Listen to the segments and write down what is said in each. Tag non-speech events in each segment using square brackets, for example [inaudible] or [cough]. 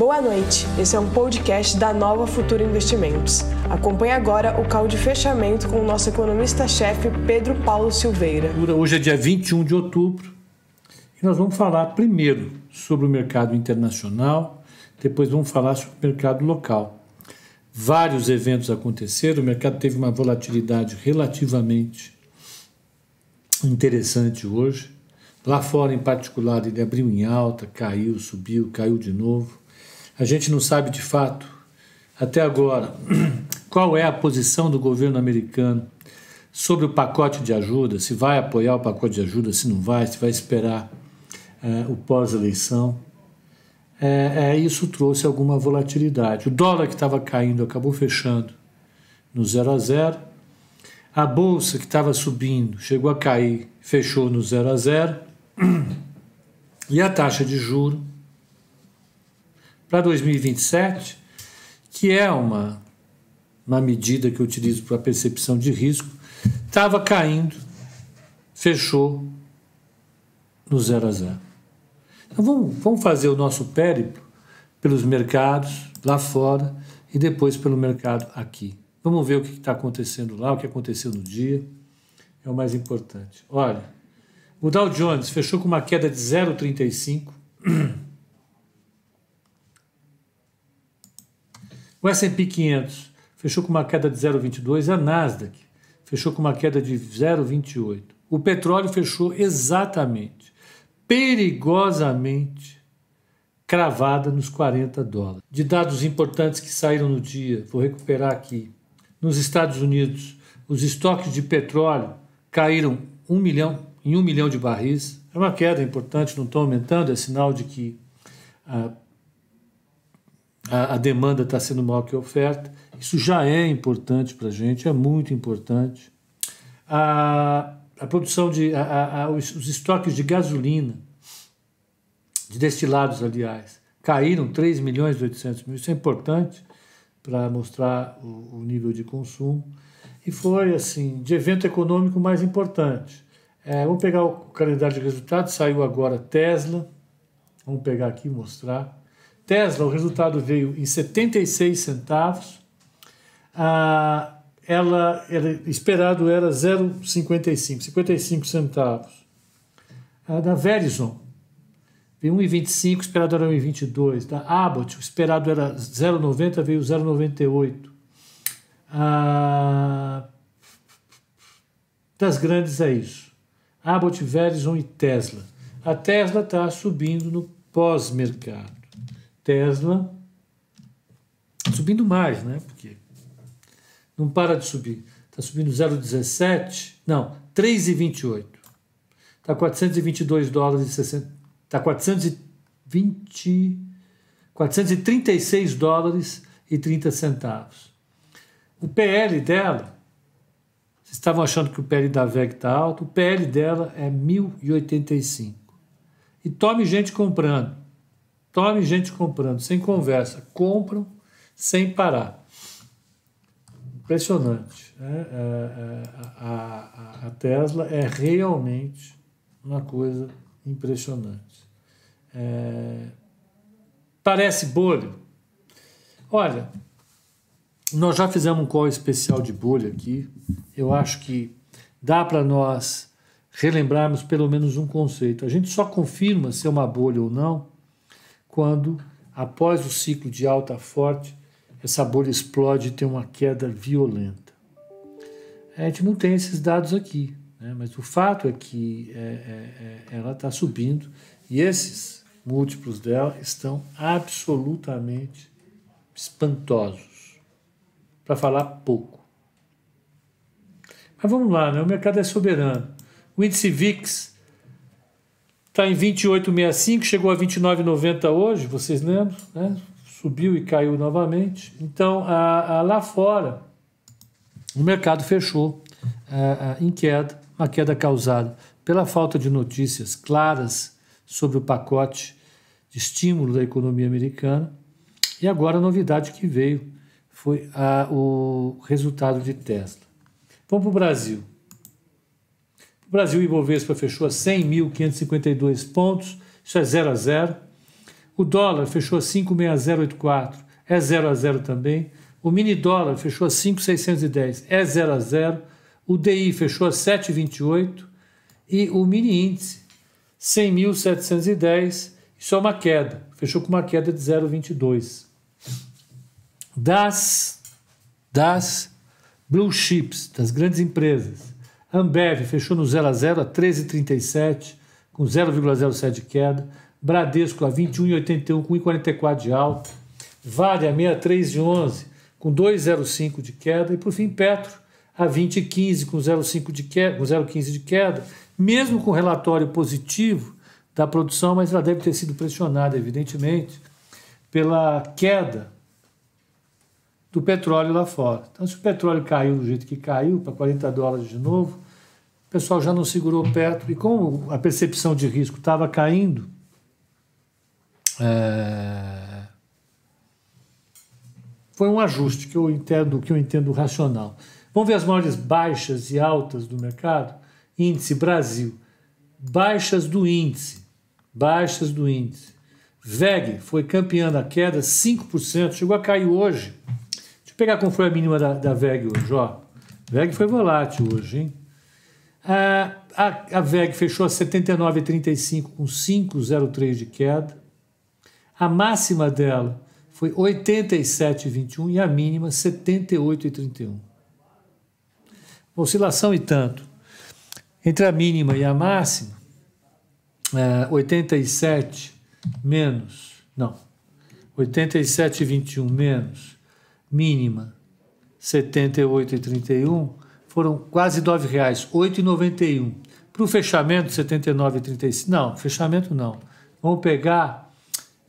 Boa noite, esse é um podcast da Nova Futura Investimentos. Acompanhe agora o call de fechamento com o nosso economista-chefe Pedro Paulo Silveira. Hoje é dia 21 de outubro e nós vamos falar primeiro sobre o mercado internacional, depois vamos falar sobre o mercado local. Vários eventos aconteceram, o mercado teve uma volatilidade relativamente interessante hoje. Lá fora, em particular, ele abriu em alta, caiu, subiu, caiu de novo. A gente não sabe de fato, até agora, [clears throat] qual é a posição do governo americano sobre o pacote de ajuda, se vai apoiar o pacote de ajuda, se não vai, se vai esperar é, o pós-eleição. É, é, isso trouxe alguma volatilidade. O dólar que estava caindo acabou fechando no 0 a 0. A bolsa que estava subindo chegou a cair, fechou no 0 a 0. [clears throat] E a taxa de juro para 2027, que é uma, uma medida que eu utilizo para percepção de risco, estava caindo, fechou no zero a zero. Então vamos, vamos fazer o nosso périplo pelos mercados lá fora e depois pelo mercado aqui. Vamos ver o que está acontecendo lá, o que aconteceu no dia. É o mais importante. Olha, o Dow Jones fechou com uma queda de 0,35. [clears throat] O S&P 500 fechou com uma queda de 0,22, a Nasdaq fechou com uma queda de 0,28. O petróleo fechou exatamente, perigosamente cravada nos 40 dólares. De dados importantes que saíram no dia, vou recuperar aqui. Nos Estados Unidos, os estoques de petróleo caíram 1 milhão, em 1 milhão de barris. É uma queda importante, não estão aumentando, é sinal de que ah, a, a demanda está sendo maior que a oferta. Isso já é importante para a gente, é muito importante. A, a produção de. A, a, os, estoques de gasolina, de destilados, aliás, caíram 3 milhões e 800 mil. Isso é importante para mostrar o, o, nível de consumo. E foi, assim, de evento econômico mais importante. É, vamos pegar o calendário de resultados, saiu agora Tesla. Vamos pegar aqui e mostrar. Tesla, o resultado veio em 76 centavos. Ah, ela, ela esperado era 0,55, 55 centavos. A da Verizon veio 1,25, esperado era 1,22. Da Abbott, o esperado era 0,90, veio 0,98. Ah, das grandes é isso. Abbott, Verizon e Tesla. A Tesla está subindo no pós-mercado. Tesla subindo mais, né? Porque não para de subir. Está subindo 0,17, não, 3,28. Está 422 dólares e 60. Está 420. 436 dólares e 30 centavos. O PL dela, vocês estavam achando que o PL da VEG está alto, o PL dela é 1085. E tome gente comprando. Tome gente comprando, sem conversa. Compram sem parar. Impressionante. Né? É, é, a, a, Tesla é realmente uma coisa impressionante. É, parece bolha. Olha, nós já fizemos um call especial de bolha aqui. Eu acho que dá para nós relembrarmos pelo menos um conceito. A gente só confirma se é uma bolha ou não quando, após o ciclo de alta forte, essa bolha explode e tem uma queda violenta. A gente não tem esses dados aqui, né? mas o fato é que é, é, é, ela está subindo e esses múltiplos dela estão absolutamente espantosos, para falar pouco. Mas vamos lá, né? o mercado é soberano. O índice VIX Está em 28,65, chegou a 29,90 hoje, vocês lembram? Né? Subiu e caiu novamente. Então, a, a, lá fora, o mercado fechou a, em queda, uma queda causada pela falta de notícias claras sobre o pacote de estímulo da economia americana. E agora a novidade que veio foi o resultado de Tesla. Vamos para o Brasil. O Brasil Ibovespa fechou a 100.552 pontos, isso é 0 a 0. O dólar fechou a 56084, é 0 a 0 também. O mini dólar fechou a 5,610, é 0 a 0. O DI fechou a 7,28 e o mini índice 100.710, isso é uma queda, fechou com uma queda de 0,22. Das das blue chips, das grandes empresas, Ambev fechou no 0 a 0 a 13,37 com 0,07 de queda, Bradesco a 21,81 com 1,44 de alta, Vale a 63,11 com 2,05 de queda. E por fim Petro a 20,15 com 0,5 de com 0,15 de queda, mesmo com relatório positivo da produção, mas ela deve ter sido pressionada, evidentemente, pela queda do petróleo lá fora. Então, se o petróleo caiu do jeito que caiu, para 40 dólares de novo, o pessoal já não segurou o petro. E como a percepção de risco estava caindo, é... foi um ajuste que eu entendo, que eu entendo racional. Vamos ver as maiores baixas e altas do mercado? Índice Brasil. Baixas do índice. Baixas do índice. VEG foi campeã da queda, 5%, chegou a cair hoje pegar como foi a mínima da, da VEG hoje, ó. VEG foi volátil hoje, hein? A, a, a VEG fechou a 79,35 com 5,03 de queda. A máxima dela foi 87,21 e a mínima 78,31. Oscilação e tanto. Entre a mínima e a máxima, é, 87 menos, não, 87,21 menos mínima 78,31 foram quase R$ reais, 8,91. Para o fechamento 79,35. Não, fechamento não. Vamos pegar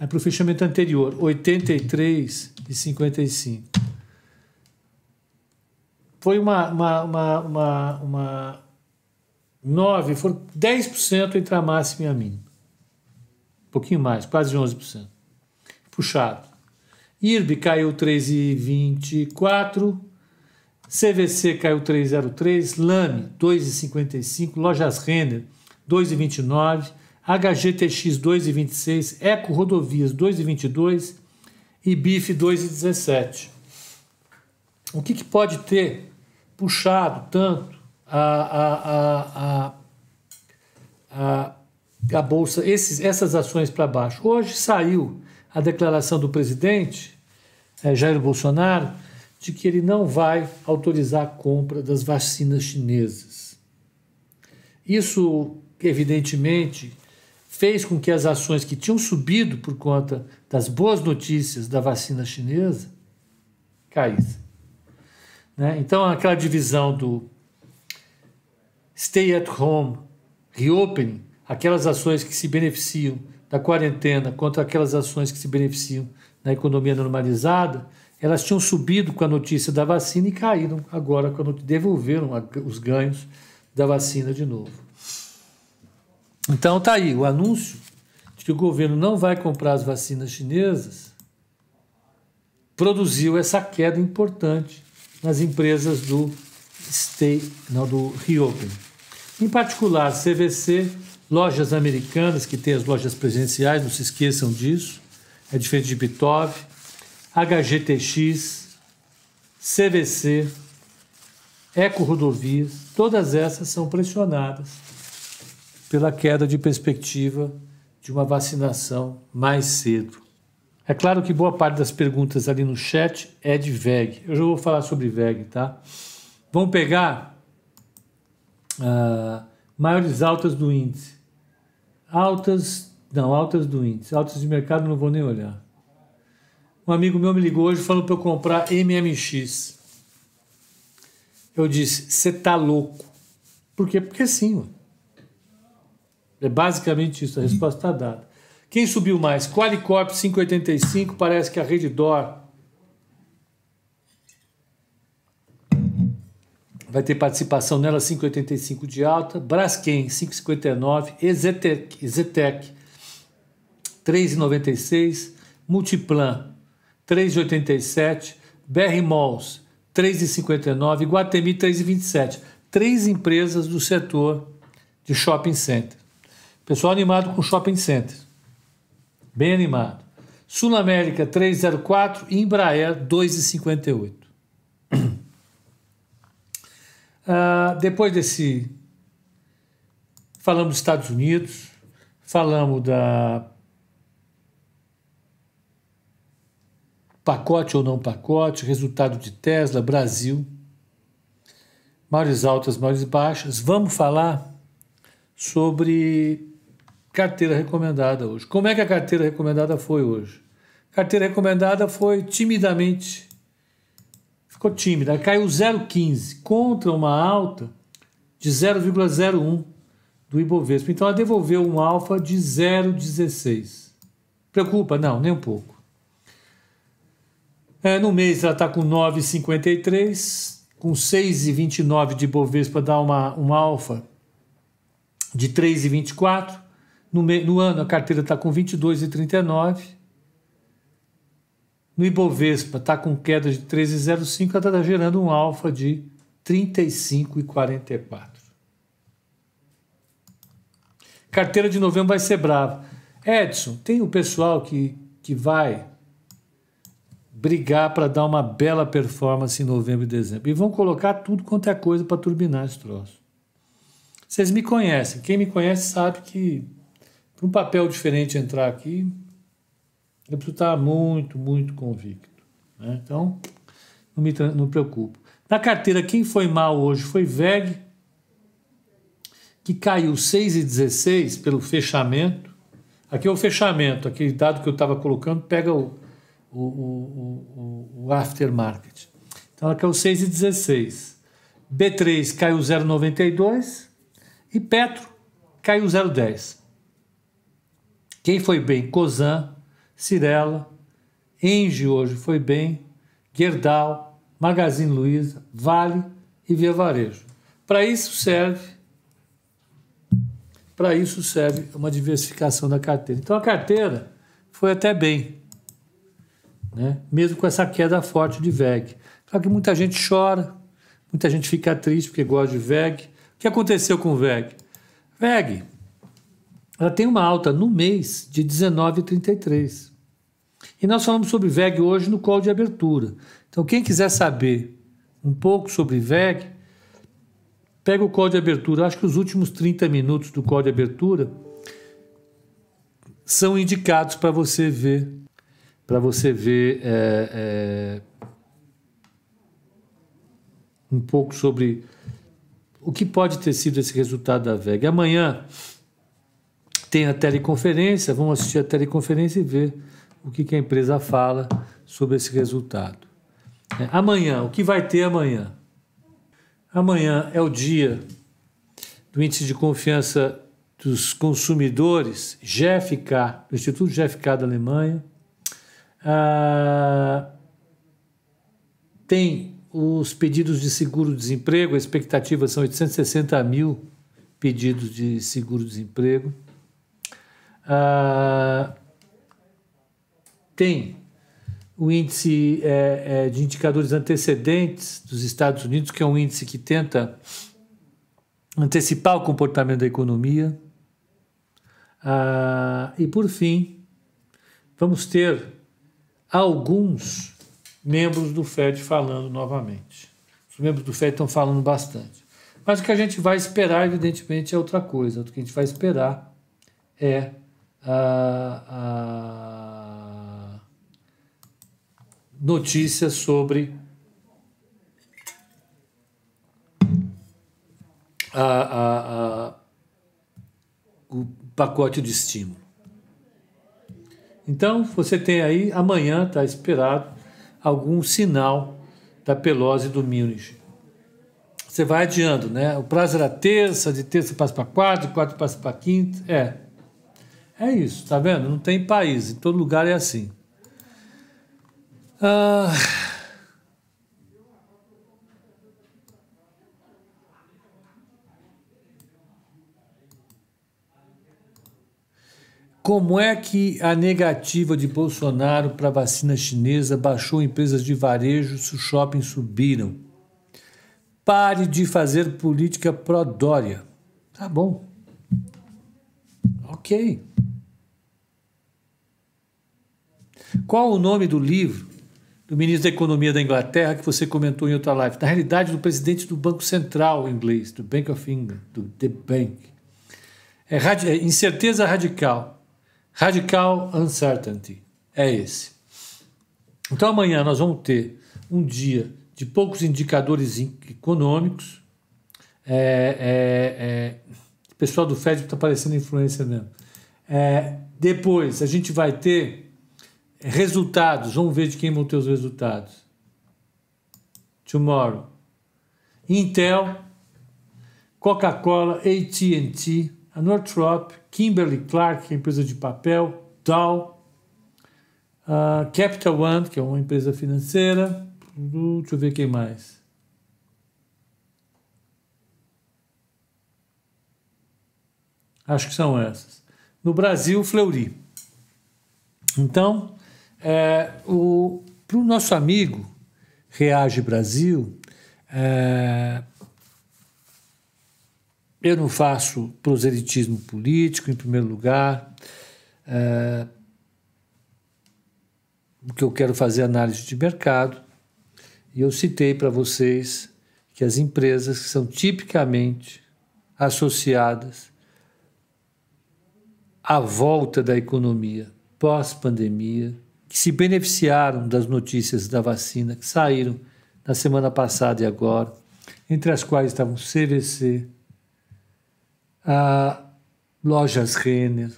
é para o fechamento anterior, 83,55. Foi uma, uma, uma, uma, uma 9, foram 10% entre a máxima e a mínima. Um pouquinho mais, quase 11%. Puxado. IRB caiu 3,24, CVC caiu 3,03, LAME 2,55, Lojas Renner 2,29, HGTX 2,26, Eco Rodovias 2,22 e BIF 2,17. O que, que, pode ter puxado tanto a, a, a, a, a Bolsa, esses, essas ações para baixo? Hoje saiu a declaração do presidente é, Jair Bolsonaro de que ele não vai autorizar a compra das vacinas chinesas. Isso, evidentemente, fez com que as ações que tinham subido por conta das boas notícias da vacina chinesa caíssem. Né? Então, aquela divisão do stay at home, reopening, aquelas ações que se beneficiam da quarentena contra aquelas ações que se beneficiam na economia normalizada, elas tinham subido com a notícia da vacina e caíram agora quando devolveram os ganhos da vacina de novo. Então tá aí o anúncio de que o governo não vai comprar as vacinas chinesas produziu essa queda importante nas empresas do stay, não, do reopen. Em particular, CVC lojas americanas, que tem as lojas presenciais, não se esqueçam disso, é diferente de Bitov, HGTX, CVC, Eco Rodovias, todas essas são pressionadas pela queda de perspectiva de uma vacinação mais cedo. É claro que boa parte das perguntas ali no chat é de VEG. Eu já vou falar sobre VEG, tá? Vamos pegar uh, maiores altas do índice. Altas, não, altas do índice. Altas de mercado não vou nem olhar. Um amigo meu me ligou hoje falando para eu comprar MMX. Eu disse, você tá louco. Por quê? Porque sim. Mano. É basicamente isso, a resposta está dada. Quem subiu mais? Qualicorp 585, parece que a Redditor vai ter participação nela 5,85 de alta, Braskem 5,59, Ezetec, Ezetec 3,96, Multiplan 3,87, BR Malls 3,59, Guatemi 3,27. Três empresas do setor de shopping center. Pessoal animado com shopping center. Bem animado. Sul América 3,04 e Embraer 2,58. Uh, depois desse. Falamos dos Estados Unidos, falamos da pacote ou não pacote, resultado de Tesla, Brasil, maiores altas, maiores baixas. Vamos falar sobre carteira recomendada hoje. Como é que a carteira recomendada foi hoje? Carteira recomendada foi timidamente, ficou tímida, caiu 0,15 contra uma alta de 0,01 do Ibovespa. Então ela devolveu um alfa de 0,16. Preocupa? Não, nem um pouco. É, no mês ela está com 9,53, com 6,29 de Ibovespa dá uma, um alfa de 3,24. No, no ano, a carteira está com 22,39. No Ibovespa está com queda de 13,05, ela está gerando um alfa de 35,44. Carteira de novembro vai ser brava. Edson, tem o pessoal que, que vai brigar para dar uma bela performance em novembro e dezembro. E vão colocar tudo quanto é coisa para turbinar esse troço. Vocês me conhecem. Quem me conhece sabe que para um papel diferente entrar aqui, eu preciso estar muito, muito convicto. Né? Então, não me não preocupo. Na carteira, quem foi mal hoje foi VEG, que caiu 6,16 pelo fechamento. Aqui é o fechamento, aquele dado que eu estava colocando, pega o, o, o, o, o aftermarket. Então, ela caiu 6,16. B3 caiu 0,92 e Petro caiu 0,10. Quem foi bem? Cosan, Cirela, Engie hoje foi bem, Gerdau, Magazine Luiza, Vale e Via Varejo. Para isso serve para isso serve uma diversificação da carteira. Então a carteira foi até bem, né? mesmo com essa queda forte de VEG. Claro que muita gente chora, muita gente fica triste porque gosta de VEG. O que aconteceu com o VEG? VEG ela tem uma alta no mês de 19,33. E nós falamos sobre VEG hoje no call de abertura. Então, quem quiser saber um pouco sobre VEG, pega o call de abertura. Acho que os últimos 30 minutos do call de abertura são indicados para você ver, para você ver é, é, um pouco sobre o que pode ter sido esse resultado da VEG. Amanhã tem a teleconferência, vamos assistir a teleconferência e ver o que, que a empresa fala sobre esse resultado. É, amanhã, o que vai ter amanhã? Amanhã é o dia do índice de confiança dos consumidores, GFK, do Instituto GFK da Alemanha. Ah, tem os pedidos de seguro-desemprego, a expectativa são 860 mil pedidos de seguro-desemprego. Ah, tem o índice é, é, de indicadores antecedentes dos Estados Unidos, que é um índice que tenta antecipar o comportamento da economia. Ah, e, por fim, vamos ter alguns membros do FED falando novamente. Os membros do FED estão falando bastante. Mas o que a gente vai esperar, evidentemente, é outra coisa. O que a gente vai esperar é a, a notícia sobre a, a, a, o pacote de estímulo. Então, você tem aí, amanhã está esperado algum sinal da Pelose do Munich. Você vai adiando, né? O prazo era terça, de terça passa para quarta, de quarta passa para quinta. É, é isso, tá vendo? Não tem país, em todo lugar é assim. Ah... Como é que a negativa de Bolsonaro para a vacina chinesa baixou empresas de varejo se os shoppings subiram? Pare de fazer política pró-Dória. Tá bom. Ok. Qual o nome do livro do ministro da Economia da Inglaterra que você comentou em outra live? Na realidade, do presidente do Banco Central inglês, do Bank of England, do The Bank. É, é incerteza radical. Radical uncertainty. É esse. Então amanhã nós vamos ter um dia de poucos indicadores econômicos. É, é, é, o pessoal do FED está parecendo influência mesmo. É, depois a gente vai ter resultados. Vamos ver de quem vão ter os resultados. Tomorrow. Intel, Coca-Cola, AT&T, a Northrop, Kimberly Clark, que é empresa de papel, Dow, Uh, Capital One, que é uma empresa financeira. Deixa eu ver quem mais. Acho que são essas. No Brasil, Fleury. Então, é, para o nosso amigo Reage Brasil, é, eu não faço proselitismo político, em primeiro lugar. É, que eu quero fazer análise de mercado, e eu citei para vocês que as empresas que são tipicamente associadas à volta da economia pós-pandemia, que se beneficiaram das notícias da vacina que saíram na semana passada e agora, entre as quais estavam CVC, a Lojas Renner,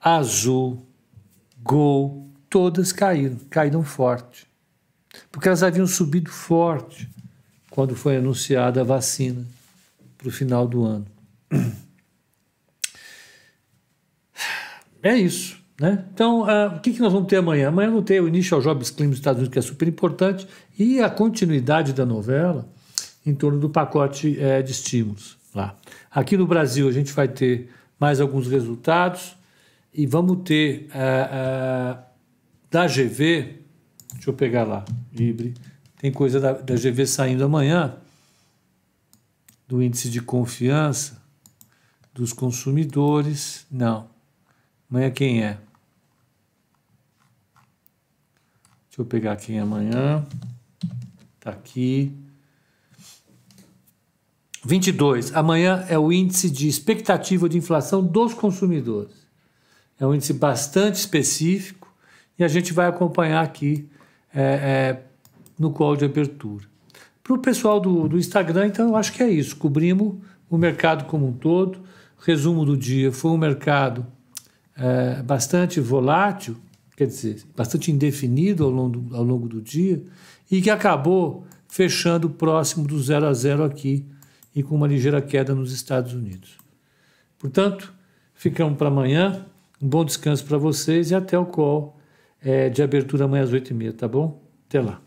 Azul, Gol, todas caíram, caíram forte. Porque elas haviam subido forte quando foi anunciada a vacina para o final do ano. [clears throat] É isso. Né? Então, uh, o que, que nós vamos ter amanhã? Amanhã vamos ter o Initial Jobs Claim dos Estados Unidos, que é super importante, e a continuidade da novela em torno do pacote é, de estímulos lá. Aqui no Brasil, a gente vai ter mais alguns resultados e vamos ter uh, uh, da GV, deixa eu pegar lá, Libre, tem coisa da, da GV saindo amanhã, do índice de confiança dos consumidores. Não. Amanhã quem é? Deixa eu pegar é amanhã. Está aqui. 22. Amanhã é o índice de expectativa de inflação dos consumidores. É um índice bastante específico e a gente vai acompanhar aqui é, é, no call de abertura. Para o pessoal do, do Instagram, então, eu acho que é isso. Cobrimos o mercado como um todo. Resumo do dia: foi um mercado é, bastante volátil, quer dizer, bastante indefinido ao longo, ao longo do dia, e que acabou fechando próximo do zero a zero aqui e com uma ligeira queda nos Estados Unidos. Portanto, ficamos para amanhã. Um bom descanso para vocês e até o call é, de abertura amanhã às 8h30, tá bom? Até lá.